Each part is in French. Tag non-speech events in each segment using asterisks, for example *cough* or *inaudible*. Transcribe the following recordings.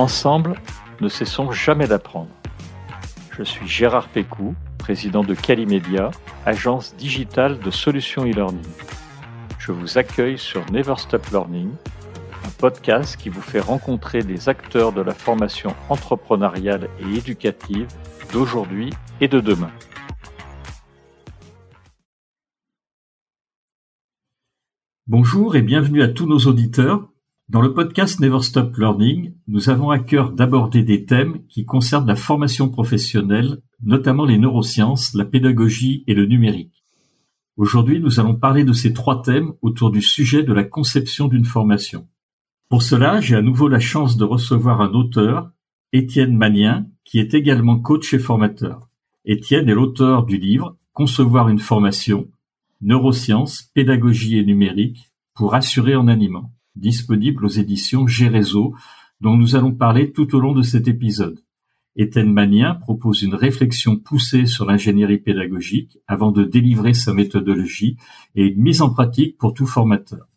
Ensemble, ne cessons jamais d'apprendre. Je suis Gérard Pécou, président de Calimedia, agence digitale de solutions e-learning. Je vous accueille sur Never Stop Learning, un podcast qui vous fait rencontrer des acteurs de la formation entrepreneuriale et éducative d'aujourd'hui et de demain. Bonjour et bienvenue à tous nos auditeurs dans le podcast Never Stop Learning, nous avons à cœur d'aborder des thèmes qui concernent la formation professionnelle, notamment les neurosciences, la pédagogie et le numérique. Aujourd'hui, nous allons parler de ces trois thèmes autour du sujet de la conception d'une formation. Pour cela, j'ai à nouveau la chance de recevoir un auteur, Étienne Magnien, qui est également coach et formateur. Étienne est l'auteur du livre Concevoir une formation, neurosciences, pédagogie et numérique pour assurer en animant disponible aux éditions Gérézo, dont nous allons parler tout au long de cet épisode. Étienne Magnien propose une réflexion poussée sur l'ingénierie pédagogique avant de délivrer sa méthodologie et une mise en pratique pour tout formateur.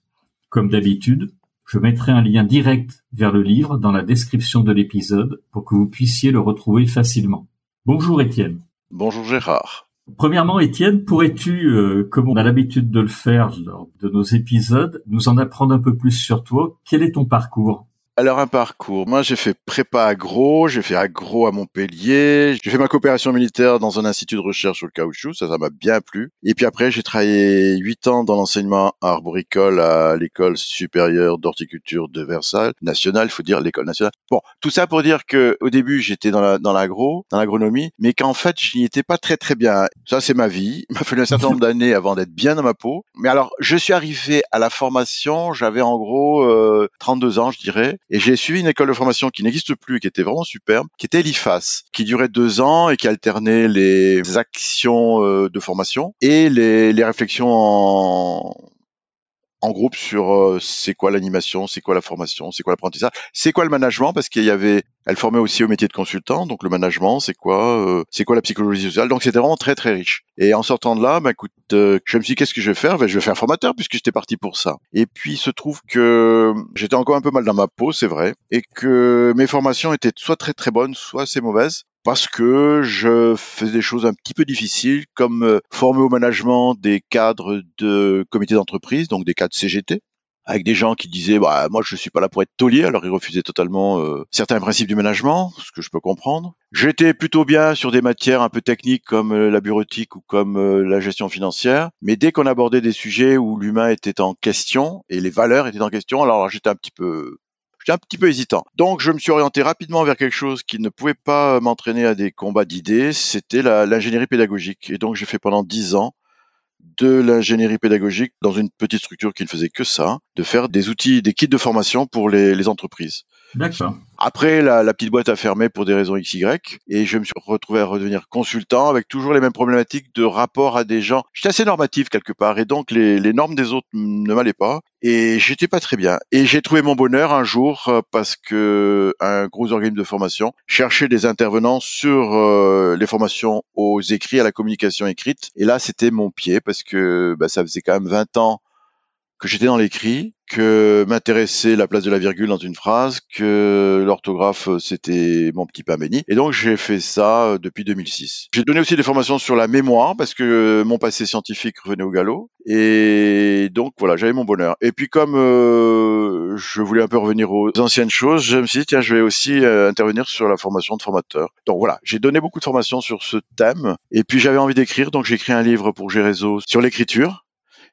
Comme d'habitude, je mettrai un lien direct vers le livre dans la description de l'épisode pour que vous puissiez le retrouver facilement. Bonjour Étienne. Bonjour Gérard. Premièrement, Étienne, pourrais-tu, euh, comme on a l'habitude de le faire lors de nos épisodes, nous en apprendre un peu plus sur toi? Quel est ton parcours? Alors un parcours. Moi, j'ai fait prépa agro, j'ai fait agro à Montpellier, j'ai fait ma coopération militaire dans un institut de recherche sur le caoutchouc, ça, ça m'a bien plu. Et puis après, j'ai travaillé huit ans dans l'enseignement arboricole à l'école supérieure d'horticulture de Versailles, nationale, il faut dire l'école nationale. Bon, tout ça pour dire que au début, j'étais dans la, dans l'agro, dans l'agronomie, mais qu'en fait, je n'y étais pas très très bien. Ça, c'est ma vie. Il m'a fallu un certain *laughs* nombre d'années avant d'être bien dans ma peau. Mais alors, je suis arrivé à la formation, j'avais en gros euh, 32 ans, je dirais. Et j'ai suivi une école de formation qui n'existe plus, qui était vraiment superbe, qui était l'IFAS, qui durait deux ans et qui alternait les actions euh, de formation et les, les réflexions en, en groupe sur euh, c'est quoi l'animation, c'est quoi la formation, c'est quoi l'apprentissage, c'est quoi le management parce qu'il y avait, elle formait aussi au métier de consultant, donc le management, c'est quoi, euh, c'est quoi la psychologie sociale, donc c'était vraiment très très riche. Et en sortant de là, bah écoute, euh, je me suis dit qu'est-ce que je vais faire? Ben, je vais faire formateur puisque j'étais parti pour ça. Et puis il se trouve que j'étais encore un peu mal dans ma peau, c'est vrai, et que mes formations étaient soit très très bonnes, soit assez mauvaises parce que je fais des choses un petit peu difficiles, comme euh, former au management des cadres de comités d'entreprise, donc des cadres CGT, avec des gens qui disaient bah moi je suis pas là pour être taulier. Alors ils refusaient totalement euh, certains principes du management ce que je peux comprendre. J'étais plutôt bien sur des matières un peu techniques comme euh, la bureautique ou comme la gestion financière. Mais dès qu'on abordait des sujets où l'humain était en question et les valeurs étaient en question alors j'étais un petit peu J'étais un petit peu hésitant. Donc je me suis orienté rapidement vers quelque chose qui ne pouvait pas m'entraîner à des combats d'idées, c'était l'ingénierie pédagogique. Et donc j'ai fait pendant dix ans de l'ingénierie pédagogique dans une petite structure qui ne faisait que ça, de faire des outils, des kits de formation pour les, les entreprises. D'accord. Après, la, la, petite boîte a fermé pour des raisons XY et je me suis retrouvé à redevenir consultant avec toujours les mêmes problématiques de rapport à des gens. J'étais assez normatif quelque part et donc les, les normes des autres ne m'allaient pas et j'étais pas très bien. Et j'ai trouvé mon bonheur un jour euh, parce que un gros organisme de formation cherchait des intervenants sur euh, les formations aux écrits, à la communication écrite. Et là, c'était mon pied parce que bah, ça faisait quand même 20 ans que j'étais dans l'écrit, que m'intéressait la place de la virgule dans une phrase, que l'orthographe euh, c'était mon petit pain béni. Et donc j'ai fait ça euh, depuis 2006. J'ai donné aussi des formations sur la mémoire parce que mon passé scientifique revenait au galop. Et donc voilà, j'avais mon bonheur. Et puis comme euh, je voulais un peu revenir aux anciennes choses, je me suis dit tiens je vais aussi intervenir sur la formation de formateur. Donc voilà, j'ai donné beaucoup de formations sur ce thème. Et puis j'avais envie d'écrire, donc j'ai écrit un livre pour Gérézo sur l'écriture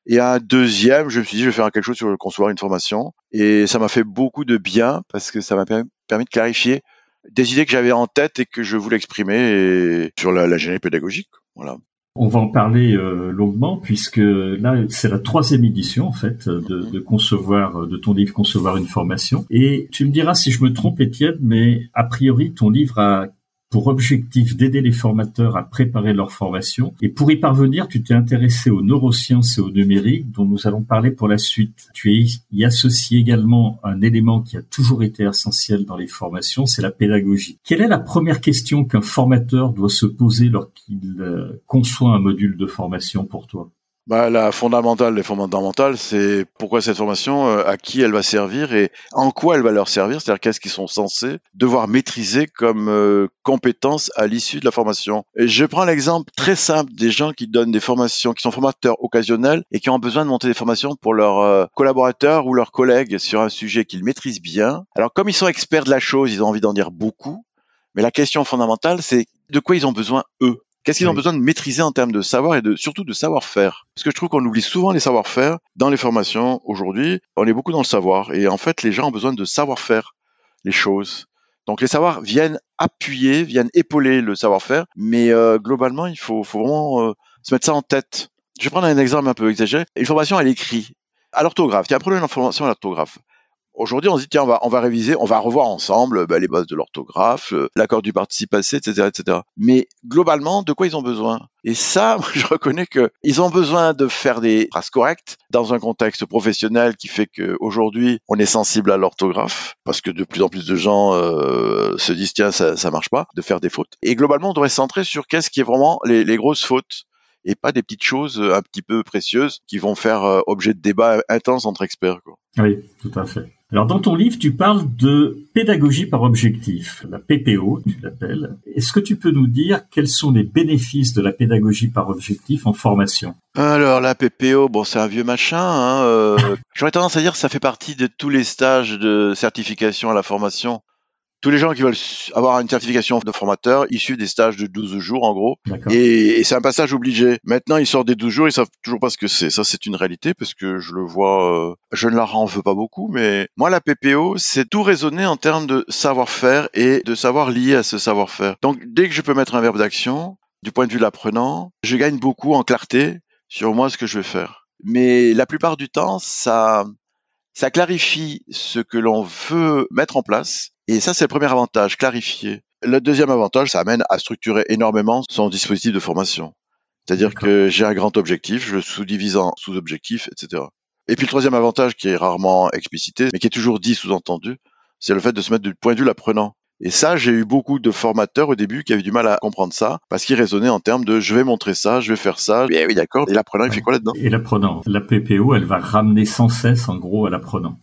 et un deuxième, je me suis dit, je vais faire quelque chose sur le concevoir une formation. Et ça m'a fait beaucoup de bien parce que ça m'a permis de clarifier des idées que j'avais en tête et que je voulais exprimer sur la, la pédagogique. Voilà. On va en parler euh, longuement puisque là c'est la troisième édition en fait de, de, concevoir de ton livre concevoir une formation et tu me diras si je me trompe Étienne mais a priori ton livre a pour objectif d'aider les formateurs à préparer leur formation. Et pour y parvenir, tu t'es intéressé aux neurosciences et au numérique, dont nous allons parler pour la suite. Tu y associé également un élément qui a toujours été essentiel dans les formations, c'est la pédagogie. Quelle est la première question qu'un formateur doit se poser lorsqu'il euh, conçoit un module de formation pour toi? Bah, la fondamentale des fondamentales, c'est pourquoi cette formation, euh, à qui elle va servir et en quoi elle va leur servir, c'est-à-dire qu'est-ce qu'ils sont censés devoir maîtriser comme euh, compétences à l'issue de la formation. Je prends l'exemple très simple des gens qui donnent des formations, qui sont formateurs occasionnels et qui ont besoin de monter des formations pour leurs euh, collaborateurs ou leurs collègues sur un sujet qu'ils maîtrisent bien. Alors comme ils sont experts de la chose, ils ont envie d'en dire beaucoup, mais la question fondamentale, c'est de quoi ils ont besoin eux? Qu'est-ce qu'ils ont besoin de maîtriser en termes de savoir et de surtout de savoir-faire? Parce que je trouve qu'on oublie souvent les savoir-faire dans les formations aujourd'hui. On est beaucoup dans le savoir et en fait les gens ont besoin de savoir-faire les choses. Donc les savoirs viennent appuyer, viennent épauler le savoir-faire, mais euh, globalement il faut, faut vraiment euh, se mettre ça en tête. Je vais prendre un exemple un peu exagéré. Une formation elle écrit à l'orthographe. Il y a un problème en formation à l'orthographe. Aujourd'hui, on se dit tiens, on va, réviser, on va revoir ensemble bah, les bases de l'orthographe, euh, l'accord du participe passé, etc., etc. Mais globalement, de quoi ils ont besoin? Et ça, *laughs* je reconnais que ils ont besoin de faire des phrases correctes dans un contexte professionnel qui fait qu'aujourd'hui, on est sensible à l'orthographe parce que de plus en plus de gens euh, se disent tiens, ça, ça marche pas, de faire des fautes. Et globalement, on devrait se centrer sur qu'est-ce qui est vraiment les, grosses fautes et pas des petites choses un petit peu précieuses qui vont faire euh, objet de débats intenses entre experts. Oui, tout à fait. Alors dans ton livre, tu parles de pédagogie par objectif, la PPO, tu l'appelles. Est-ce que tu peux nous dire quels sont les bénéfices de la pédagogie par objectif en formation? Alors la PPO, bon c'est un vieux machin. Hein, euh, *laughs* J'aurais tendance à dire que ça fait partie de tous les stages de certification à la formation tous les gens qui veulent avoir une certification de formateur, issus des stages de 12 jours en gros. Et, et c'est un passage obligé. Maintenant, ils sortent des 12 jours, ils savent toujours pas ce que c'est. Ça, c'est une réalité parce que je le vois, euh, je ne leur en veux pas beaucoup, mais moi, la PPO, c'est tout raisonner en termes de savoir-faire et de savoir lié à ce savoir-faire. Donc, dès que je peux mettre un verbe d'action, du point de vue de l'apprenant, je gagne beaucoup en clarté sur moi ce que je vais faire. Mais la plupart du temps, ça, ça clarifie ce que l'on veut mettre en place et ça, c'est le premier avantage, clarifier. Le deuxième avantage, ça amène à structurer énormément son dispositif de formation. C'est-à-dire que j'ai un grand objectif, je le sous-divise en sous-objectifs, etc. Et puis le troisième avantage qui est rarement explicité, mais qui est toujours dit sous-entendu, c'est le fait de se mettre du point de vue l'apprenant. Et ça, j'ai eu beaucoup de formateurs au début qui avaient du mal à comprendre ça, parce qu'ils raisonnaient en termes de je vais montrer ça, je vais faire ça. Et oui, d'accord. Et l'apprenant, il fait quoi là-dedans? Et l'apprenant, la PPO, elle va ramener sans cesse, en gros, à l'apprenant.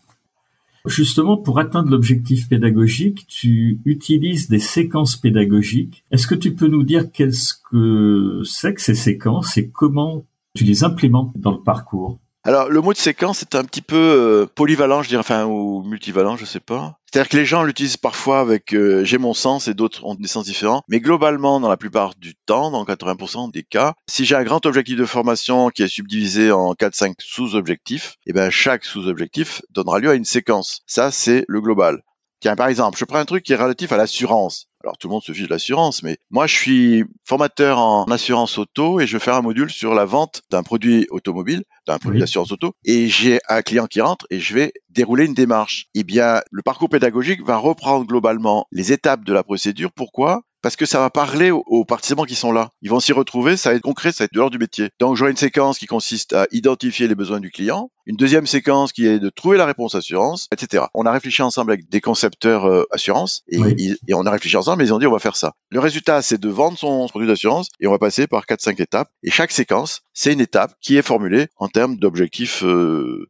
Justement, pour atteindre l'objectif pédagogique, tu utilises des séquences pédagogiques. Est-ce que tu peux nous dire qu'est-ce que c'est que ces séquences et comment tu les implémentes dans le parcours? Alors, le mot de séquence est un petit peu euh, polyvalent, je dirais, enfin, ou multivalent, je sais pas. C'est-à-dire que les gens l'utilisent parfois avec euh, j'ai mon sens et d'autres ont des sens différents. Mais globalement, dans la plupart du temps, dans 80% des cas, si j'ai un grand objectif de formation qui est subdivisé en 4-5 sous-objectifs, et eh ben chaque sous-objectif donnera lieu à une séquence. Ça, c'est le global. Tiens, par exemple, je prends un truc qui est relatif à l'assurance. Alors tout le monde se fiche de l'assurance, mais moi je suis formateur en assurance auto et je vais faire un module sur la vente d'un produit automobile, d'un produit d'assurance auto, et j'ai un client qui rentre et je vais dérouler une démarche. Eh bien, le parcours pédagogique va reprendre globalement les étapes de la procédure. Pourquoi? Parce que ça va parler aux, participants qui sont là. Ils vont s'y retrouver, ça va être concret, ça va être de l'ordre du métier. Donc j'aurai une séquence qui consiste à identifier les besoins du client, une deuxième séquence qui est de trouver la réponse assurance, etc. On a réfléchi ensemble avec des concepteurs euh, assurance et, et, on a réfléchi ensemble, mais ils ont dit on va faire ça. Le résultat, c'est de vendre son, produit d'assurance et on va passer par 4-5 étapes. Et chaque séquence, c'est une étape qui est formulée en termes d'objectifs euh,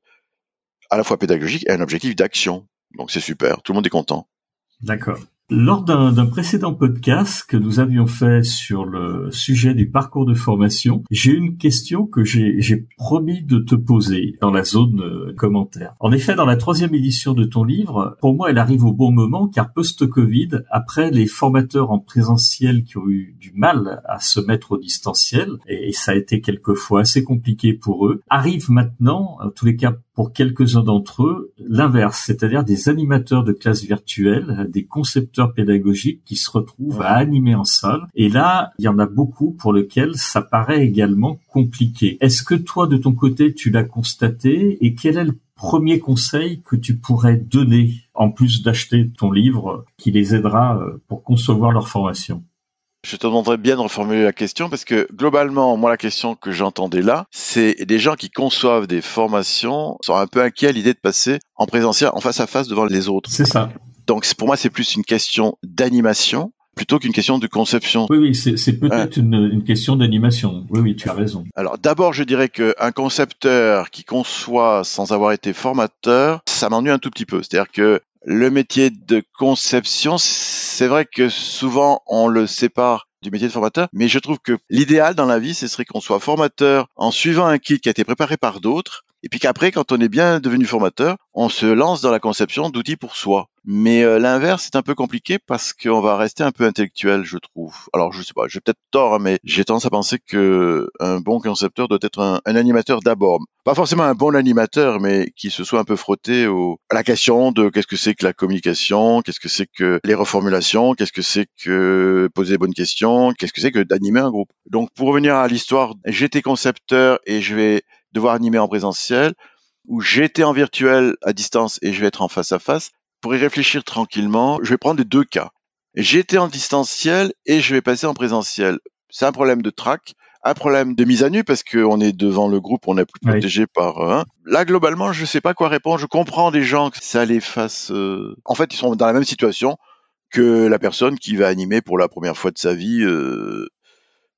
à la fois pédagogiques et un objectif d'action. Donc c'est super, tout le monde est content. D'accord. Lors d'un précédent podcast que nous avions fait sur le sujet du parcours de formation, j'ai une question que j'ai promis de te poser dans la zone euh, commentaire. En effet, dans la troisième édition de ton livre, pour moi, elle arrive au bon moment car post-Covid, après les formateurs en présentiel qui ont eu du mal à se mettre au distanciel, et ça a été quelquefois assez compliqué pour eux, arrive maintenant, en tous les cas pour quelques-uns d'entre eux, l'inverse, c'est-à-dire des animateurs de classes virtuelles, des concepteurs pédagogiques qui se retrouvent à animer en salle. Et là, il y en a beaucoup pour lesquels ça paraît également compliqué. Est-ce que toi, de ton côté, tu l'as constaté et quel est le premier conseil que tu pourrais donner, en plus d'acheter ton livre, qui les aidera euh, pour concevoir leur formation? Je te demanderais bien de reformuler la question parce que globalement, moi, la question que j'entendais là, c'est des gens qui conçoivent des formations sont un peu inquiets à l'idée de passer en présentiel, en face à face devant les autres. C'est ça. Donc pour moi, c'est plus une question d'animation plutôt qu'une question de conception. Oui, oui, c'est peut-être une, une, question d'animation. Oui, oui, tu as raison. Alors d'abord, je dirais qu'un concepteur qui conçoit sans avoir été formateur, ça m'ennuie un tout petit peu. C'est-à-dire que le métier de conception, c'est vrai que souvent on le sépare du métier de formateur, mais je trouve que l'idéal dans la vie, ce serait qu'on soit formateur en suivant un kit qui a été préparé par d'autres, et puis qu'après, quand on est bien devenu formateur, on se lance dans la conception d'outils pour soi. Mais euh, l'inverse, c'est un peu compliqué parce qu'on va rester un peu intellectuel, je trouve. Alors, je sais pas, j'ai peut-être tort, hein, mais j'ai tendance à penser que un bon concepteur doit être un, animateur d'abord. Pas forcément un bon animateur, mais qui se soit un peu frotté au, à la question de qu'est-ce que c'est que la communication, qu'est-ce que c'est que les reformulations, qu'est-ce que c'est que poser les bonnes questions, qu'est-ce que c'est que d'animer un groupe. Donc, pour revenir à l'histoire, j'étais concepteur et je vais devoir animer en présentiel, ou j'étais en virtuel à distance et je vais être en face à face. Pour y réfléchir tranquillement, je vais prendre les deux cas. J'étais en distanciel et je vais passer en présentiel. C'est un problème de track, un problème de mise à nu parce qu'on est devant le groupe, on n'est plus protégé par un. Là, globalement, je ne sais pas quoi répondre. Je comprends des gens que ça les fasse. Euh, en fait, ils sont dans la même situation que la personne qui va animer pour la première fois de sa vie euh,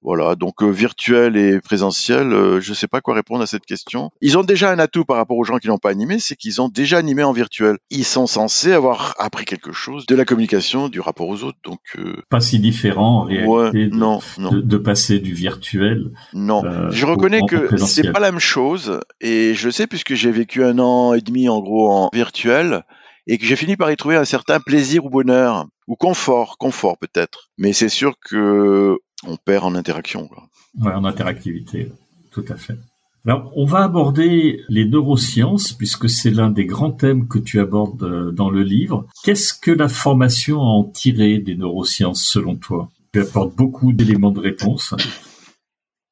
voilà, donc euh, virtuel et présentiel, euh, je ne sais pas quoi répondre à cette question. Ils ont déjà un atout par rapport aux gens qui n'ont pas animé, c'est qu'ils ont déjà animé en virtuel. Ils sont censés avoir appris quelque chose de la communication, du rapport aux autres, donc euh, pas si différent en réalité de, non, non. De, passer du virtuel. Non, je reconnais que c'est pas la même chose, et je le sais puisque j'ai vécu un an et demi en gros en virtuel et que j'ai fini par y trouver un certain plaisir ou bonheur ou confort, confort peut-être. Mais c'est sûr que on perd en interaction. Quoi. Ouais, en interactivité, tout à fait. Alors, on va aborder les neurosciences, puisque c'est l'un des grands thèmes que tu abordes euh, dans le livre. Qu'est-ce que la formation a en tiré des neurosciences, selon toi? Tu apportes beaucoup d'éléments de réponse.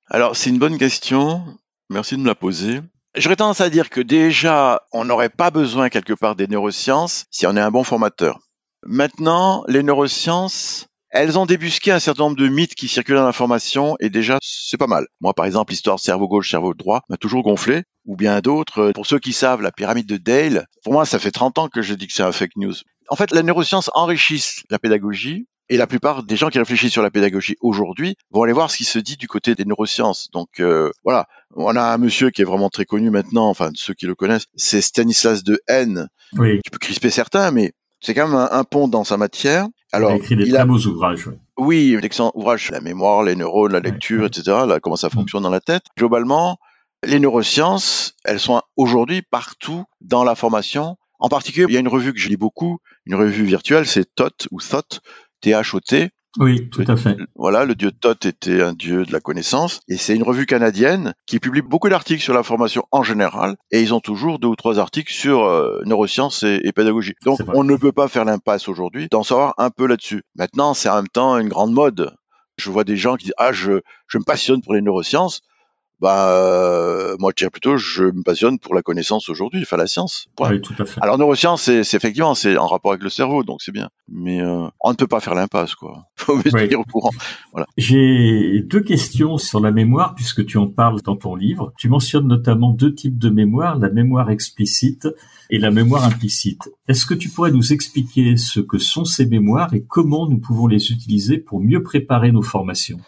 Alors, c'est une bonne question. Merci de me la poser. J'aurais tendance à dire que déjà, on n'aurait pas besoin quelque part des neurosciences si on est un bon formateur. Maintenant, les neurosciences, elles ont débusqué un certain nombre de mythes qui circulent dans l'information et déjà c'est pas mal. Moi par exemple l'histoire cerveau gauche cerveau droit m'a toujours gonflé ou bien d'autres. Pour ceux qui savent la pyramide de Dale, pour moi ça fait 30 ans que je dis que c'est un fake news. En fait la neuroscience enrichissent la pédagogie et la plupart des gens qui réfléchissent sur la pédagogie aujourd'hui vont aller voir ce qui se dit du côté des neurosciences. Donc euh, voilà, on a un monsieur qui est vraiment très connu maintenant, enfin ceux qui le connaissent, c'est Stanislas de N. Oui. Qui peut crisper certains, mais c'est quand même un, pont dans sa matière. Alors, il a écrit des très beaux ouvrages. Oui, d'excellents ouvrages, la mémoire, les neurones, la lecture, etc. Là, comment ça mm. fonctionne dans la tête. Globalement, les neurosciences, elles sont aujourd'hui partout dans la formation. En particulier, il y a une revue que je lis beaucoup, une revue virtuelle, c'est TOT ou THOT, T-H-O-T. Oui, tout à fait. Voilà, le dieu Thoth était un dieu de la connaissance, et c'est une revue canadienne qui publie beaucoup d'articles sur la formation en général, et ils ont toujours deux ou trois articles sur euh, neurosciences et, pédagogie. Donc, on ne peut pas faire l'impasse aujourd'hui d'en savoir un peu là-dessus. Maintenant, c'est en même temps une grande mode. Je vois des gens qui disent ah je, je me passionne pour les neurosciences euh, moi je dirais plutôt je me passionne pour la connaissance aujourd'hui, enfin la science. Oui, tout à fait. Alors neurosciences, c'est, effectivement c'est en rapport avec le cerveau, donc c'est bien. Mais euh, on ne peut pas faire l'impasse, quoi. *laughs* Faut au courant. Voilà. J'ai deux questions sur la mémoire puisque tu en parles dans ton livre. Tu mentionnes notamment deux types de mémoire, la mémoire explicite et la mémoire implicite. Est-ce que tu pourrais nous expliquer ce que sont ces mémoires et comment nous pouvons les utiliser pour mieux préparer nos formations?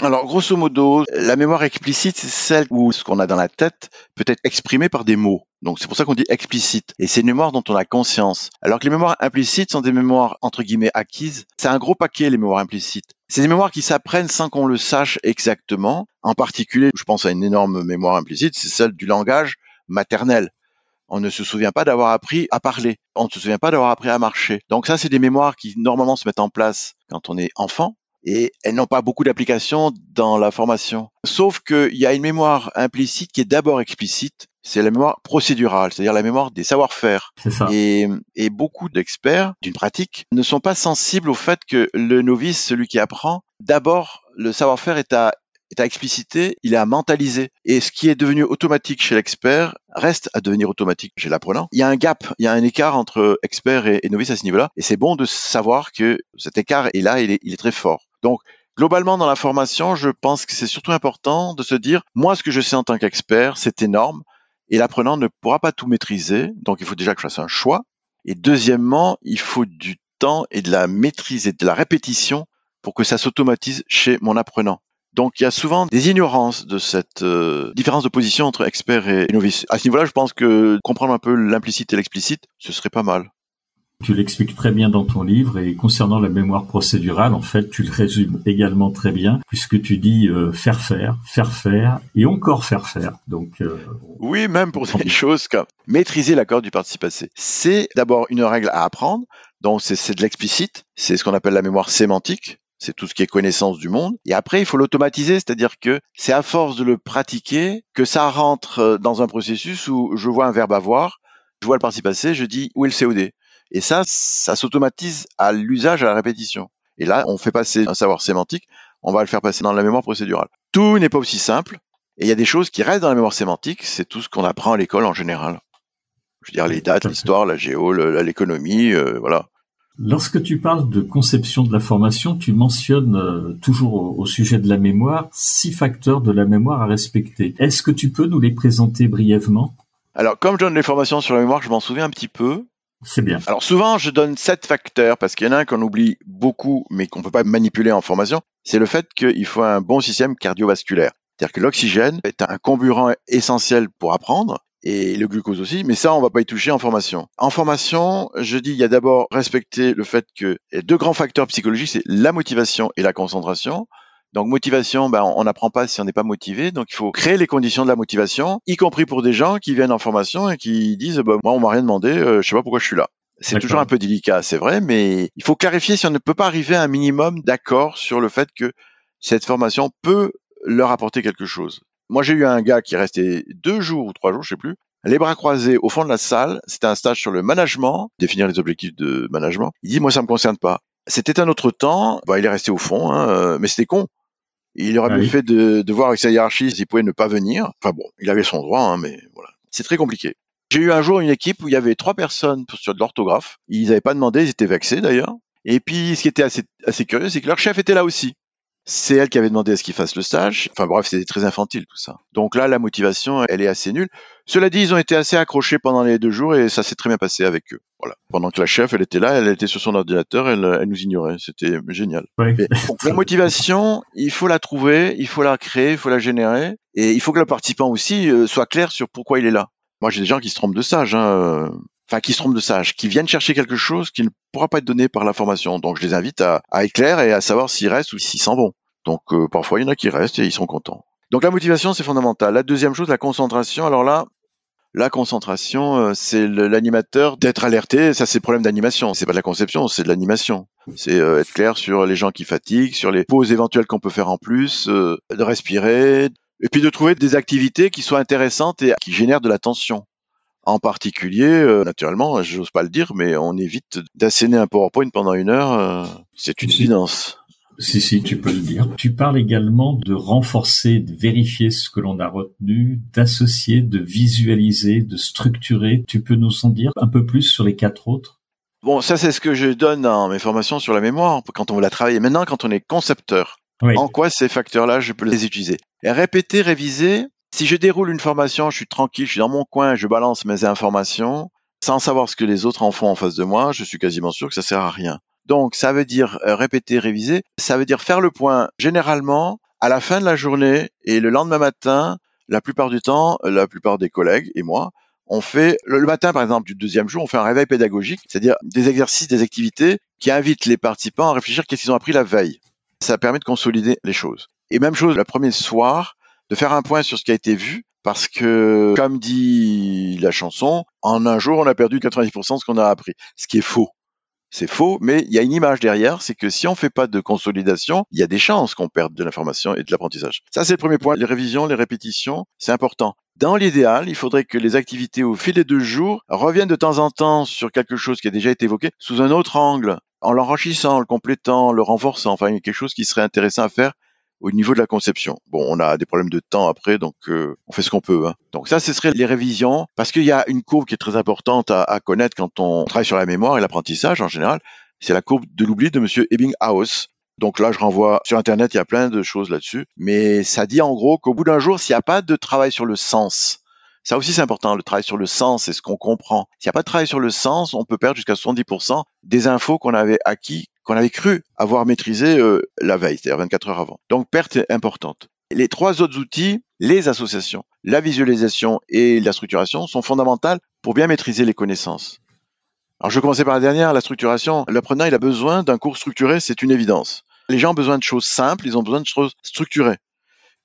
Alors, grosso modo, la mémoire explicite, c'est celle où ce qu'on a dans la tête peut être exprimé par des mots. Donc, c'est pour ça qu'on dit explicite. Et c'est une mémoire dont on a conscience. Alors que les mémoires implicites sont des mémoires, entre guillemets, acquises. C'est un gros paquet, les mémoires implicites. C'est des mémoires qui s'apprennent sans qu'on le sache exactement. En particulier, je pense à une énorme mémoire implicite, c'est celle du langage maternel. On ne se souvient pas d'avoir appris à parler. On ne se souvient pas d'avoir appris à marcher. Donc ça, c'est des mémoires qui normalement se mettent en place quand on est enfant et elles n'ont pas beaucoup d'application dans la formation. Sauf qu'il y a une mémoire implicite qui est d'abord explicite, c'est la mémoire procédurale, c'est-à-dire la mémoire des savoir-faire. Et, et, beaucoup d'experts d'une pratique ne sont pas sensibles au fait que le novice, celui qui apprend, d'abord le savoir-faire est à est à expliciter, il est à mentaliser. Et ce qui est devenu automatique chez l'expert reste à devenir automatique chez l'apprenant. Il y a un gap, il y a un écart entre expert et, novice à ce niveau-là. Et c'est bon de savoir que cet écart est là, il est, il est très fort. Donc, globalement, dans la formation, je pense que c'est surtout important de se dire, moi, ce que je sais en tant qu'expert, c'est énorme, et l'apprenant ne pourra pas tout maîtriser, donc il faut déjà que je fasse un choix. Et deuxièmement, il faut du temps et de la maîtrise et de la répétition pour que ça s'automatise chez mon apprenant. Donc il y a souvent des ignorances de cette euh, différence de position entre expert et novice. À ce niveau-là, je pense que comprendre un peu l'implicite et l'explicite, ce serait pas mal. Tu l'expliques très bien dans ton livre et concernant la mémoire procédurale, en fait, tu le résumes également très bien puisque tu dis euh, faire faire, faire faire et encore faire faire. Donc euh, oui, même pour des choses comme maîtriser l'accord du participe passé. C'est d'abord une règle à apprendre. Donc c'est de l'explicite, c'est ce qu'on appelle la mémoire sémantique c'est tout ce qui est connaissance du monde. Et après, il faut l'automatiser, c'est-à-dire que c'est à force de le pratiquer que ça rentre euh, dans un processus où je vois un verbe avoir, je vois le participe passé, je dis où est le COD. Et ça, ça s'automatise à l'usage, à la répétition. Et là, on fait passer un savoir sémantique, on va le faire passer dans la mémoire procédurale. Tout n'est pas aussi simple. Et il y a des choses qui restent dans la mémoire sémantique, c'est tout ce qu'on apprend à l'école en général. Je veux dire les dates, l'histoire, la géo, l'économie, euh, voilà. Lorsque tu parles de conception de la formation, tu mentionnes euh, toujours au, sujet de la mémoire six facteurs de la mémoire à respecter. Est-ce que tu peux nous les présenter brièvement? Alors, comme je donne les formations sur la mémoire, je m'en souviens un petit peu. C'est bien. Alors souvent, je donne sept facteurs parce qu'il y en a un qu'on oublie beaucoup, mais qu'on peut pas manipuler en formation. C'est le fait qu'il faut un bon système cardiovasculaire. C'est-à-dire que l'oxygène est un comburant essentiel pour apprendre et le glucose aussi, mais ça, on va pas y toucher en formation. En formation, je dis, il y a d'abord respecter le fait que deux grands facteurs psychologiques, c'est la motivation et la concentration. Donc motivation, ben, on n'apprend pas si on n'est pas motivé. Donc il faut créer les conditions de la motivation, y compris pour des gens qui viennent en formation et qui disent, ben, moi on m'a rien demandé, euh, je sais pas pourquoi je suis là. C'est toujours un peu délicat, c'est vrai, mais il faut clarifier si on ne peut pas arriver à un minimum d'accord sur le fait que cette formation peut leur apporter quelque chose. Moi, j'ai eu un gars qui est resté deux jours ou trois jours, je sais plus, les bras croisés au fond de la salle. C'était un stage sur le management, définir les objectifs de management. Il dit, moi, ça me concerne pas. C'était un autre temps. Bah, il est resté au fond, hein, euh, mais c'était con. Il aurait ah bien fait de, de, voir avec sa hiérarchie s'il pouvait ne pas venir. Enfin bon, il avait son droit, hein, mais voilà. C'est très compliqué. J'ai eu un jour une équipe où il y avait trois personnes sur de l'orthographe. Ils n'avaient pas demandé, ils étaient vexés d'ailleurs. Et puis, ce qui était assez, assez curieux, c'est que leur chef était là aussi. C'est elle qui avait demandé à ce qu'il fasse le stage. Enfin bref, c'était très infantile tout ça. Donc là, la motivation, elle est assez nulle. Cela dit, ils ont été assez accrochés pendant les deux jours et ça s'est très bien passé avec eux. Voilà. Pendant que la chef, elle était là, elle était sur son ordinateur, elle, elle nous ignorait. C'était génial. donc la motivation, il faut la trouver, il faut la créer, il faut la générer et il faut que le participant aussi euh, soit clair sur pourquoi il est là. Moi, j'ai des gens qui se trompent de stage. Hein. Euh, enfin qui se trompent de sage, qui viennent chercher quelque chose qui ne pourra pas être donné par la formation. Donc je les invite à, à clairs et à savoir s'ils restent ou s'ils s'en vont. Donc euh, parfois il y en a qui restent et ils sont contents. Donc la motivation c'est fondamental. La deuxième chose, la concentration. Alors là, la concentration, euh, c'est l'animateur d'être alerté. Ça, c'est le problème d'animation. C'est pas de la conception, c'est de l'animation. C'est euh, être clair sur les gens qui fatiguent, sur les pauses éventuelles qu'on peut faire en plus, de respirer, et puis de trouver des activités qui soient intéressantes et qui génèrent de l'attention. En particulier, euh, naturellement, j'ose pas le dire, mais on évite d'asséner un PowerPoint pendant une heure. Euh, c'est une évidence. Si, si, tu peux le dire. Tu parles également de renforcer, de vérifier ce que l'on a retenu, d'associer, de visualiser, de structurer. Tu peux nous en dire un peu plus sur les quatre autres? Bon, ça c'est ce que je donne dans mes formations sur la mémoire quand on veut la travailler. Maintenant, quand on est concepteur, en quoi ces facteurs-là, je peux les utiliser? Et répéter, réviser, si je déroule une formation, je suis tranquille, je suis dans mon coin, je balance mes informations, sans savoir ce que les autres en font en face de moi, je suis quasiment sûr que ça sert à rien. Donc, ça veut dire euh, répéter, réviser. Ça veut dire faire le point généralement à la fin de la journée et le lendemain matin. La plupart du temps, la plupart des collègues et moi, on fait le matin, par exemple, du deuxième jour, on fait un réveil pédagogique, c'est-à-dire des exercices, des activités qui invitent les participants à réfléchir qu'est-ce qu'ils ont appris la veille. Ça permet de consolider les choses. Et même chose, le premier soir, de faire un point sur ce qui a été vu, parce que, comme dit la chanson, en un jour, on a perdu 90% de ce qu'on a appris, ce qui est faux. C'est faux, mais il y a une image derrière, c'est que si on fait pas de consolidation, il y a des chances qu'on perde de l'information et de l'apprentissage. Ça, c'est le premier point. Les révisions, les répétitions, c'est important. Dans l'idéal, il faudrait que les activités au fil des deux jours reviennent de temps en temps sur quelque chose qui a déjà été évoqué sous un autre angle, en l'enrichissant, le complétant, le renforçant. Enfin, quelque chose qui serait intéressant à faire au niveau de la conception. Bon, on a des problèmes de temps après, donc euh, on fait ce qu'on peut. Hein. Donc ça, ce serait les révisions, parce qu'il y a une courbe qui est très importante à, à connaître quand on travaille sur la mémoire et l'apprentissage en général. C'est la courbe de l'oubli de Monsieur Ebbinghaus. Donc là, je renvoie sur Internet, il y a plein de choses là-dessus. Mais ça dit en gros qu'au bout d'un jour, s'il n'y a pas de travail sur le sens, Ça aussi, c'est important. Le travail sur le sens, c'est ce qu'on comprend. S'il n'y a pas de travail sur le sens, on peut perdre jusqu'à 70% des infos qu'on avait acquis, qu'on avait cru avoir maîtrisé euh, la veille, c'est-à-dire 24 heures avant. Donc, perte importante. Les trois autres outils, les associations, la visualisation et la structuration, sont fondamentales pour bien maîtriser les connaissances. Alors, je vais commencer par la dernière, la structuration. L'apprenant, il a besoin d'un cours structuré, c'est une évidence. Les gens ont besoin de choses simples, ils ont besoin de choses structurées.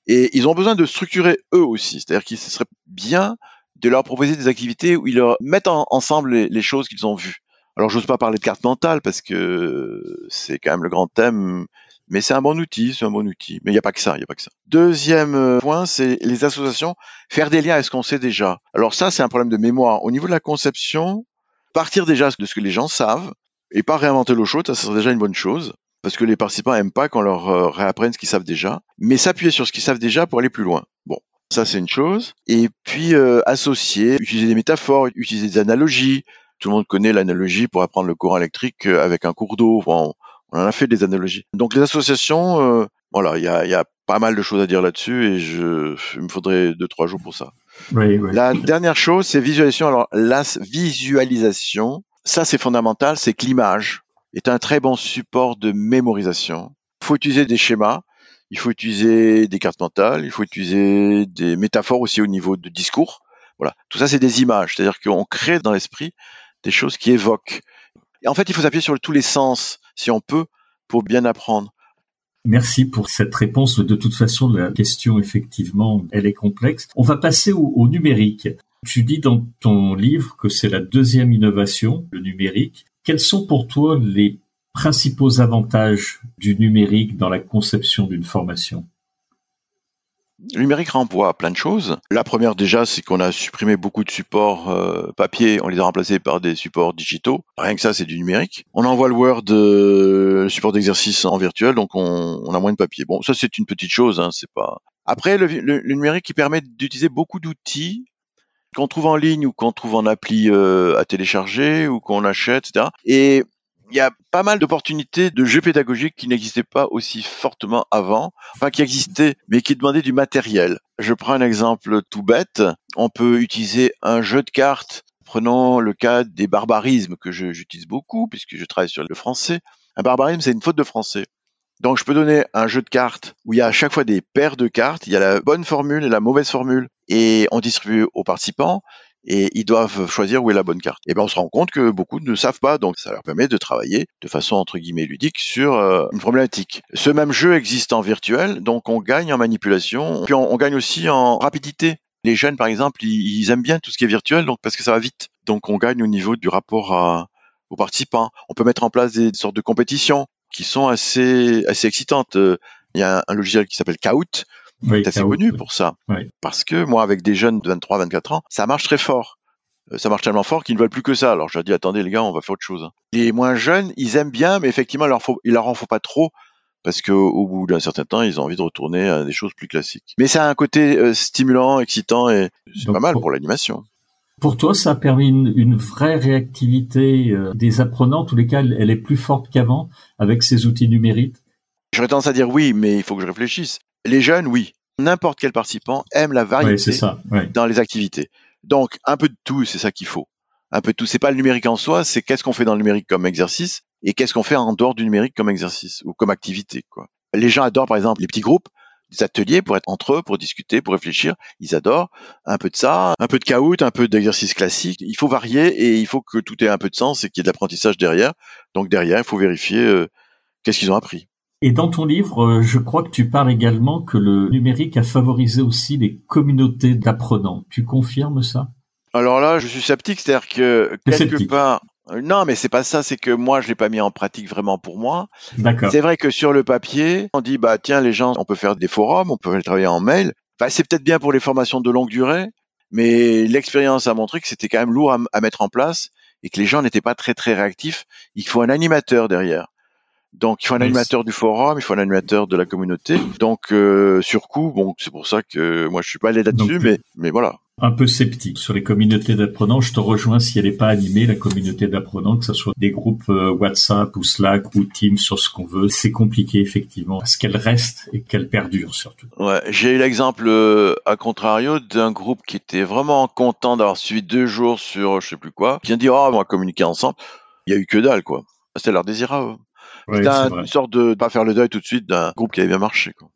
Et ils ont besoin de structurer eux aussi. C'est-à-dire qu'il serait bien de leur proposer des activités où ils leur mettent ensemble les, choses qu'ils ont vues. Alors, j'ose pas parler de carte mentale parce que c'est quand même le grand thème, mais c'est un bon outil, c'est un bon outil. Mais il n'y a pas que ça, il n'y a pas que ça. Deuxième euh, point, c'est les associations, faire des liens avec ce qu'on sait déjà? Alors ça, c'est un problème de mémoire. Au niveau de la conception, partir déjà de ce que les gens savent et pas réinventer l'eau chaude, ça serait déjà une bonne chose parce que les participants aiment pas qu'on leur euh, réapprenne ce qu'ils savent déjà, mais s'appuyer sur ce qu'ils savent déjà pour aller plus loin. Bon, ça c'est une chose. Et puis euh, associer, utiliser des métaphores, utiliser des analogies. Tout le monde connaît l'analogie pour apprendre le courant électrique euh, avec un cours d'eau. on en a fait des analogies. Donc les associations, voilà, il y a, y a, pas mal de choses à dire là-dessus et je, il me faudrait deux trois jours pour ça. Oui, oui. La dernière chose, c'est visualisation. Alors la visualisation, ça c'est fondamental, c'est que l'image est un très bon support de mémorisation. Il faut utiliser des schémas, il faut utiliser des cartes mentales, il faut utiliser des métaphores aussi au niveau de discours. Voilà, tout ça c'est des images, c'est-à-dire qu'on crée dans l'esprit des choses qui évoquent. Et en fait, il faut s'appuyer sur tous les sens, si on peut, pour bien apprendre. Merci pour cette réponse. De toute façon, la question, effectivement, elle est complexe. On va passer au, au numérique. Tu dis dans ton livre que c'est la deuxième innovation, le numérique. Quels sont pour toi les principaux avantages du numérique dans la conception d'une formation? Le numérique renvoie plein de choses. La première déjà, c'est qu'on a supprimé beaucoup de supports euh, papier, on les a remplacés par des supports digitaux. Rien que ça, c'est du numérique. On envoie le Word, euh, le support d'exercice en virtuel, donc on, a moins de papier. Bon, ça c'est une petite chose, hein, c'est pas. Après, le numérique qui permet d'utiliser beaucoup d'outils qu'on trouve en ligne ou qu'on trouve en appli euh, à télécharger ou qu'on achète, etc. Et il y a pas mal d'opportunités de jeux pédagogiques qui n'existaient pas aussi fortement avant, enfin qui existaient, mais qui demandaient du matériel. Je prends un exemple tout bête. On peut utiliser un jeu de cartes. Prenons le cas des barbarismes que j'utilise beaucoup puisque je travaille sur le français. Un barbarisme, c'est une faute de français. Donc je peux donner un jeu de cartes où il y a à chaque fois des paires de cartes, il y a la bonne formule et la mauvaise formule, et on distribue aux participants et ils doivent choisir où est la bonne carte. Et ben on se rend compte que beaucoup ne savent pas, donc ça leur permet de travailler de façon entre guillemets ludique sur euh, une problématique. Ce même jeu existe en virtuel, donc on gagne en manipulation, puis on, gagne aussi en rapidité. Les jeunes par exemple, ils, aiment bien tout ce qui est virtuel, donc parce que ça va vite. Donc on gagne au niveau du rapport aux participants. On peut mettre en place des sortes de compétitions qui sont assez assez excitantes. Il y a un, logiciel qui s'appelle Kahoot, oui, est assez connu pour ça. Parce que moi, avec des jeunes de 23, 24 ans, ça marche très fort. Euh, ça marche tellement fort qu'ils ne veulent plus que ça. Alors je leur dis, attendez les gars, on va faire autre chose. Les moins jeunes, ils aiment bien, mais effectivement, il leur, faut, il leur en faut pas trop parce qu'au bout d'un certain temps, ils ont envie de retourner à des choses plus classiques. Mais ça a un côté euh, stimulant, excitant et c'est pas mal pour, l'animation. Pour toi, ça a permis une, vraie réactivité euh, des apprenants. En tous les cas, elle, est plus forte qu'avant avec ces outils numériques. J'aurais tendance à dire oui, mais il faut que je réfléchisse. Les jeunes, oui. N'importe quel participant aime la variété dans les activités. Donc, un peu de tout, c'est ça qu'il faut. Un peu de tout. C'est pas le numérique en soi, c'est qu'est-ce qu'on fait dans le numérique comme exercice et qu'est-ce qu'on fait en dehors du numérique comme exercice ou comme activité, quoi. Les gens adorent, par exemple, les petits groupes, ateliers pour être entre eux, pour discuter, pour réfléchir. Ils adorent un peu de ça, un peu de caout, un peu d'exercice classique. Il faut varier et il faut que tout ait un peu de sens et qu'il y ait de l'apprentissage derrière. Donc derrière, il faut vérifier euh, qu'est-ce qu'ils ont appris. Et dans ton livre, euh, je crois que tu parles également que le numérique a favorisé aussi les communautés d'apprenants. Tu confirmes ça? Alors là, je suis sceptique, c'est-à-dire que quelque part, non, mais c'est pas ça, c'est que moi je l'ai pas mis en pratique vraiment pour moi. D'accord. C'est vrai que sur le papier, on dit bah tiens les gens, on peut faire des forums, on peut travailler en mail. Bah, c'est peut-être bien pour les formations de longue durée, mais l'expérience a montré que c'était quand même lourd à mettre en place et que les gens n'étaient pas très très réactifs. Il faut un animateur derrière. Donc il faut un animateur du forum, il faut un animateur de la communauté. Donc euh, sur coup, bon, c'est pour ça que moi je suis pas allé là-dessus, mais mais voilà. Un peu sceptique sur les communautés d'apprenants. Je te rejoins si elle n'est pas animée, la communauté d'apprenants, que ce soit des groupes euh, WhatsApp ou Slack ou Teams sur ce qu'on veut. C'est compliqué effectivement, parce qu'elle reste et qu'elle perdure surtout. Ouais, j'ai eu l'exemple euh, à contrario d'un groupe qui était vraiment content d'avoir suivi deux jours sur je sais plus quoi, qui a dit oh on va communiquer ensemble. Il y a eu que dalle quoi. C'était leur désir à eux. C'était une sorte de pas faire le deuil tout de suite d'un groupe qui avait bien marché quoi.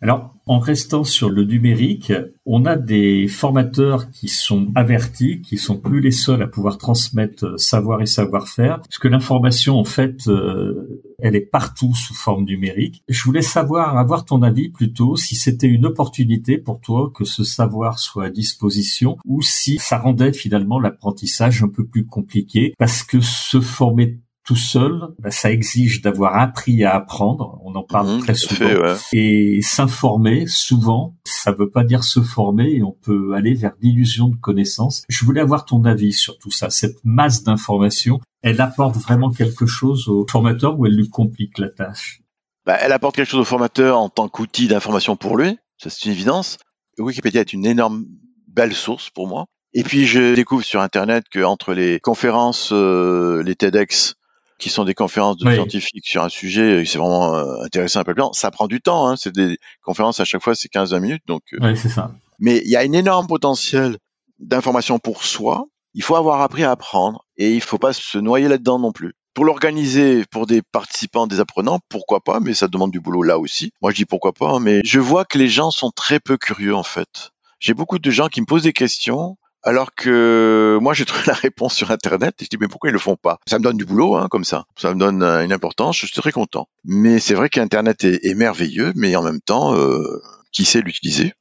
Alors, en restant sur le numérique, on a des formateurs qui sont avertis, qui sont plus les seuls à pouvoir transmettre euh, savoir et savoir-faire, parce que l'information, en fait, euh, elle est partout sous forme numérique. Je voulais savoir, avoir ton avis plutôt, si c'était une opportunité pour toi que ce savoir soit à disposition, ou si ça rendait finalement l'apprentissage un peu plus compliqué, parce que se former tout seul, ben, ça exige d'avoir appris à apprendre. On en parle mhm, très souvent. Et s'informer, souvent, ça veut pas dire se former et on peut aller vers l'illusion de connaissance. Je voulais avoir ton avis sur tout ça. Cette masse d'informations, elle apporte vraiment quelque chose au formateur ou elle lui complique la tâche? Bah, elle apporte quelque chose au formateur en tant qu'outil d'information pour lui. Ça, c'est une évidence. Wikipédia est une énorme belle source pour moi. Et puis je découvre sur Internet que entre les conférences, euh, les TEDx, qui sont des conférences de scientifiques sur un sujet, c'est vraiment euh, intéressant un peu plus. Ça prend du temps, hein, c'est des conférences à chaque fois, c'est 15-20 minutes. Donc, euh, c'est ça. Mais il y a un énorme potentiel d'information pour soi. Il faut avoir appris à apprendre et il faut pas se noyer là-dedans non plus. Pour l'organiser pour des participants, des apprenants, pourquoi pas, mais ça demande du boulot là aussi. Moi, je dis pourquoi pas, hein, mais je vois que les gens sont très peu curieux en fait. J'ai beaucoup de gens qui me posent des questions alors que moi, j'ai trouvé *laughs* la réponse sur Internet et je dis mais pourquoi ils le font pas? Ça me donne du boulot, hein, comme ça. Ça me donne euh, une importance. Je suis content. Mais c'est vrai qu'Internet est, merveilleux, mais en même temps, euh, qui sait l'utiliser?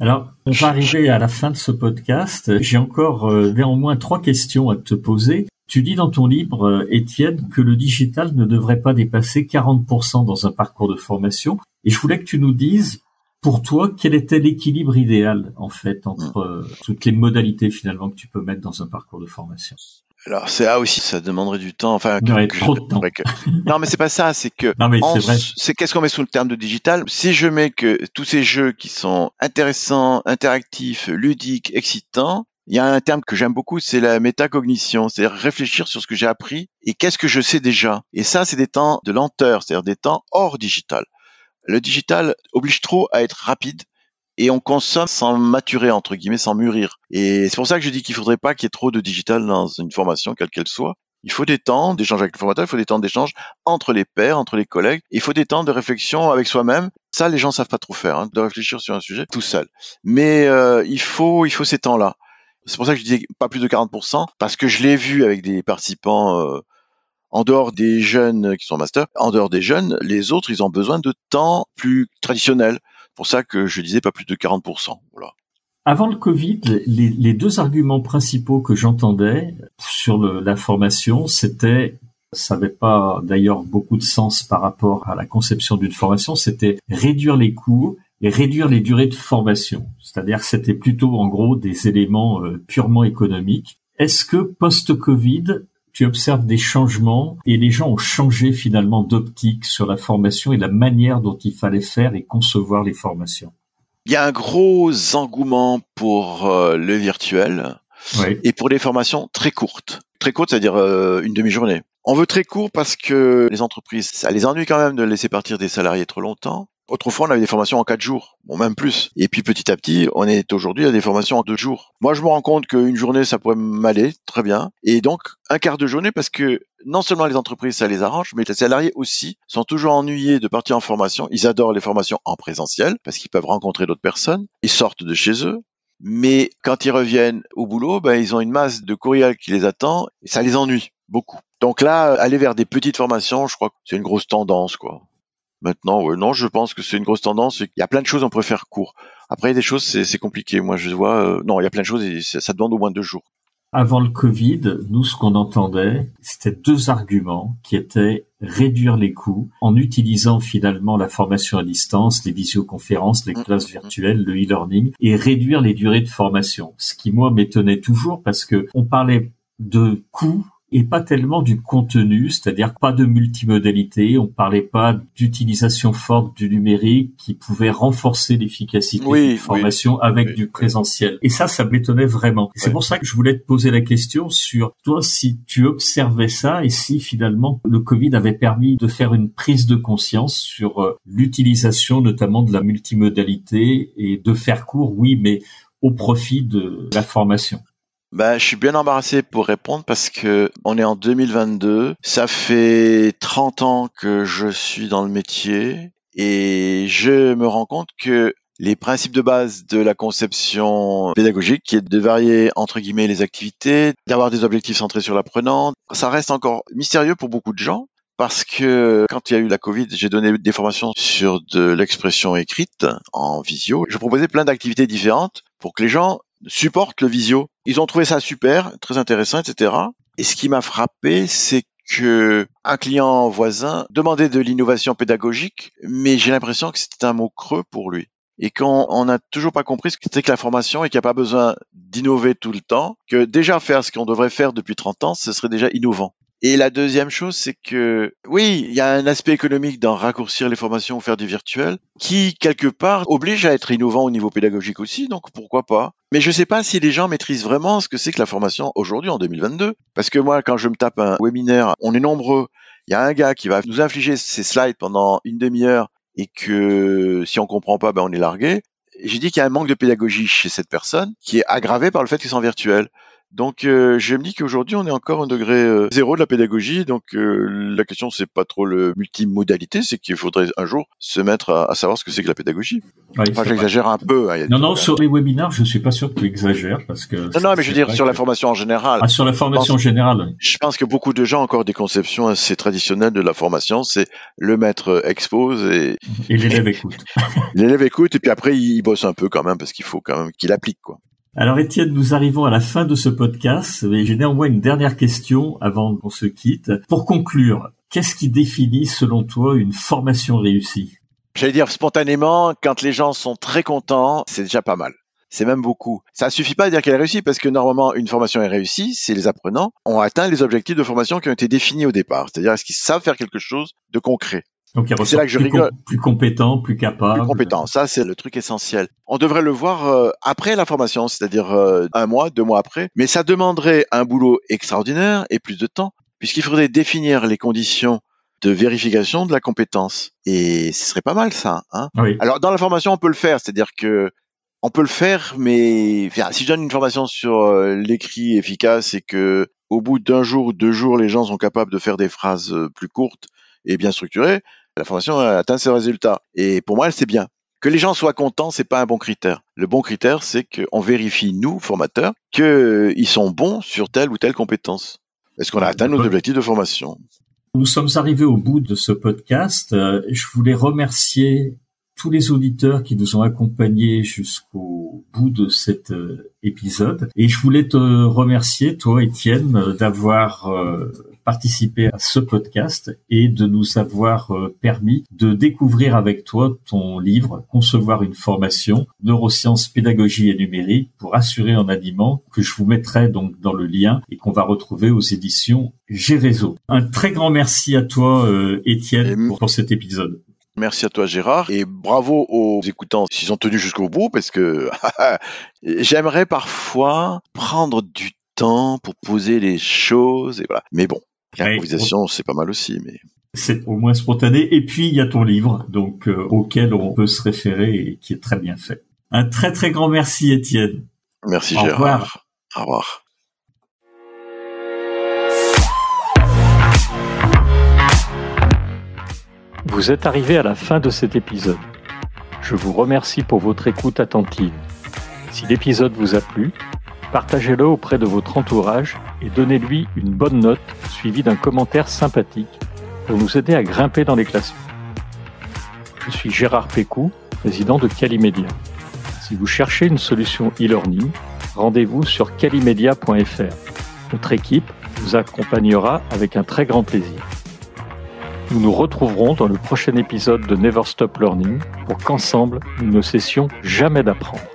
Alors, on va arriver à la fin de ce podcast. J'ai encore euh, néanmoins trois questions à te poser. Tu dis dans ton livre, Étienne, que le digital ne devrait pas dépasser 40% dans un parcours de formation. Et je voulais que tu nous dises pour toi, quel était l'équilibre idéal en fait entre hmm. euh, toutes les modalités finalement que tu peux mettre dans un parcours de formation? Alors c'est là aussi, ça demanderait du temps. Enfin, trop de temps. non, mais c'est pas ça. C'est que *laughs* c'est qu'est-ce qu'on met sous le terme de digital? Si je mets que tous ces jeux qui sont intéressants, interactifs, ludiques, excitants, il y a un terme que j'aime beaucoup, c'est la métacognition, c'est-à-dire réfléchir sur ce que j'ai appris et qu'est-ce que je sais déjà. Et ça, c'est des temps de lenteur, c'est-à-dire des temps hors digital le digital oblige trop à être rapide et on consomme sans maturer entre guillemets, sans mûrir. Et c'est pour ça que je dis qu'il faudrait pas qu'il y ait trop de digital dans une formation quelle qu'elle soit. Il faut des temps d'échange avec le formateur, il faut des temps d'échange entre les pairs, entre les collègues, il faut des temps de réflexion avec soi-même. Ça, les gens savent pas trop faire, hein, de réfléchir sur un sujet tout seul. Mais euh, il faut, il faut ces temps-là. C'est pour ça que je disais pas plus de 40%, parce que je l'ai vu avec des participants euh, en dehors des jeunes qui sont master, en dehors des jeunes, les autres, ils ont besoin de temps plus traditionnel. Pour ça que je disais pas plus de 40%. Voilà. Avant le Covid, les, deux arguments principaux que j'entendais sur la formation, c'était, ça n'avait pas d'ailleurs beaucoup de sens par rapport à la conception d'une formation, c'était réduire les coûts et réduire les durées de formation. C'est-à-dire c'était plutôt en gros des éléments euh, purement économiques. Est-ce que post-Covid, tu observes des changements et les gens ont changé finalement d'optique sur la formation et la manière dont il fallait faire et concevoir les formations. Il y a un gros engouement pour euh, le virtuel et pour des formations très courtes. Très courtes, c'est-à-dire euh, une demi-journée. On veut très court parce que les entreprises, ça les ennuie quand même de laisser partir des salariés trop longtemps. Autrefois, on avait des formations en quatre jours, bon même plus. Et puis petit à petit, on est aujourd'hui à des formations en deux jours. Moi, je me rends compte qu'une journée, ça pourrait m'aller très bien. Et donc, un quart de journée parce que non seulement les entreprises, ça les arrange, mais les salariés aussi sont toujours ennuyés de partir en formation. Ils adorent les formations en présentiel parce qu'ils peuvent rencontrer d'autres personnes. Ils sortent de chez eux. Mais quand ils reviennent au boulot, ben, ils ont une masse de courriel qui les attend et ça les ennuie beaucoup. Donc là, aller vers des petites formations, je crois que c'est une grosse tendance, quoi. Maintenant, non, je pense que c'est une grosse tendance. Il y a plein de choses, on peut faire court. Après, il y a des choses, c'est compliqué. Moi, je vois, euh, non, il y a plein de choses et ça demande au moins deux jours. Avant le Covid, nous, ce qu'on entendait, c'était deux arguments qui étaient réduire les coûts en utilisant finalement la formation à distance, les visioconférences, les mmh, classes virtuelles, le e-learning et réduire les durées de formation. Ce qui, moi, m'étonnait toujours parce que on parlait de coûts et pas tellement du contenu, c'est-à-dire pas de multimodalité, on parlait pas d'utilisation forte du numérique qui pouvait renforcer l'efficacité de la formation avec du présentiel. Et ça, ça m'étonnait vraiment. C'est pour ça que je voulais te poser la question sur toi si tu observais ça et si finalement le Covid avait permis de faire une prise de conscience sur euh, l'utilisation notamment de la multimodalité et de faire court, oui, mais au profit de la formation. Ben, je suis bien embarrassé pour répondre parce que on est en 2022. Ça fait 30 ans que je suis dans le métier et je me rends compte que les principes de base de la conception pédagogique, qui est de varier entre guillemets les activités, d'avoir des objectifs centrés sur l'apprenant, ça reste encore mystérieux pour beaucoup de gens parce que quand il y a eu la Covid, j'ai donné des formations sur de l'expression écrite en visio. Je proposais plein d'activités différentes pour que les gens supportent le visio. Ils ont trouvé ça super, très intéressant, etc. Et ce qui m'a frappé, c'est que un client voisin demandait de l'innovation pédagogique, mais j'ai l'impression que c'était un mot creux pour lui. Et quand on n'a toujours pas compris ce que c'est que la formation et qu'il n'y a pas besoin d'innover tout le temps, que déjà faire ce qu'on devrait faire depuis 30 ans, ce serait déjà innovant. Et la deuxième chose, c'est que oui, il y a un aspect économique dans raccourcir les formations ou faire du virtuel, qui quelque part oblige à être innovant au niveau pédagogique aussi, donc pourquoi pas. Mais je ne sais pas si les gens maîtrisent vraiment ce que c'est que la formation aujourd'hui en 2022. Parce que moi, quand je me tape un webinaire, on est nombreux. Il y a un gars qui va nous infliger ses slides pendant une demi-heure et que si on comprend pas, ben on est largué. J'ai dit qu'il y a un manque de pédagogie chez cette personne qui est aggravé par le fait qu'ils sont virtuels. Donc euh, je me dis qu'aujourd'hui on est encore au degré euh, zéro de la pédagogie. Donc euh, la question c'est pas trop le multimodalité, c'est qu'il faudrait un jour se mettre à, savoir ce que c'est que la pédagogie. enfin j'exagère un peu. Hein, non non sur les webinaires je suis pas sûr que tu exagères parce que. Non non mais je veux dire sur la formation en général. Ah sur la formation en général. Je pense que beaucoup de gens ont encore des conceptions assez traditionnelles de la formation. C'est le maître expose et. Et l'élève écoute. *laughs* l'élève écoute et puis après il bosse un peu quand même parce qu'il faut quand même qu'il applique quoi. Alors Étienne, nous arrivons à la fin de ce podcast, mais j'ai néanmoins une dernière question avant qu'on se quitte. Pour conclure, qu'est-ce qui définit selon toi une formation réussie? J'allais dire spontanément, quand les gens sont très contents, c'est déjà pas mal. C'est même beaucoup. Ça suffit pas de dire qu'elle est réussie parce que normalement une formation est réussie si les apprenants ont atteint les objectifs de formation qui ont été définis au départ. C'est-à-dire est-ce qu'ils savent faire quelque chose de concret? Donc c'est là que je plus rigole. plus compétent, plus capable. Plus compétent, ça c'est le truc essentiel. On devrait le voir euh, après la formation, c'est-à-dire euh, un mois, deux mois après. Mais ça demanderait un boulot extraordinaire et plus de temps, puisqu'il faudrait définir les conditions de vérification de la compétence. Et ce serait pas mal ça. Hein oui. Alors dans la formation, on peut le faire, c'est-à-dire que on peut le faire, mais si je donne une formation sur euh, l'écrit efficace et que au bout d'un jour ou deux jours, les gens sont capables de faire des phrases plus courtes et bien structurées, la formation atteint ses résultats. Et pour moi, c'est bien. Que les gens soient contents, c'est pas un bon critère. Le bon critère, c'est qu'on vérifie, nous, formateurs, qu'ils sont bons sur telle ou telle compétence. Est-ce qu'on a atteint nos objectifs de formation? Nous sommes arrivés au bout de ce podcast. Euh, je voulais remercier tous les auditeurs qui nous ont accompagnés jusqu'au bout de cet euh, épisode. Et je voulais te remercier, toi, Étienne, d'avoir euh, participé à ce podcast et de nous avoir euh, permis de découvrir avec toi ton livre Concevoir une formation, neurosciences, pédagogie et numérique pour assurer un aliment que je vous mettrai donc dans le lien et qu'on va retrouver aux éditions Gérézo. Un très grand merci à toi, euh, Étienne, pour cet épisode. Merci à toi Gérard et bravo aux écoutants s'ils ont tenu jusqu'au bout parce que *laughs* j'aimerais parfois prendre du temps pour poser les choses et voilà. Mais bon, L'improvisation, c'est pas mal aussi, mais c'est au moins spontané. Et puis il y a ton livre, donc euh, auquel on peut se référer et qui est très bien fait. Un très très grand merci, Étienne. Merci Au Gérard. Revoir. Au revoir. Vous êtes arrivé à la fin de cet épisode. Je vous remercie pour votre écoute attentive. Si l'épisode vous a plu, Partagez-le auprès de votre entourage et donnez-lui une bonne note suivie d'un commentaire sympathique pour nous aider à grimper dans les classements. Je suis Gérard Pécou, président de Calimedia. Si vous cherchez une solution e-learning, rendez-vous sur calimedia.fr. Notre équipe vous accompagnera avec un très grand plaisir. Nous nous retrouverons dans le prochain épisode de Never Stop Learning pour qu'ensemble, nous ne cessions jamais d'apprendre.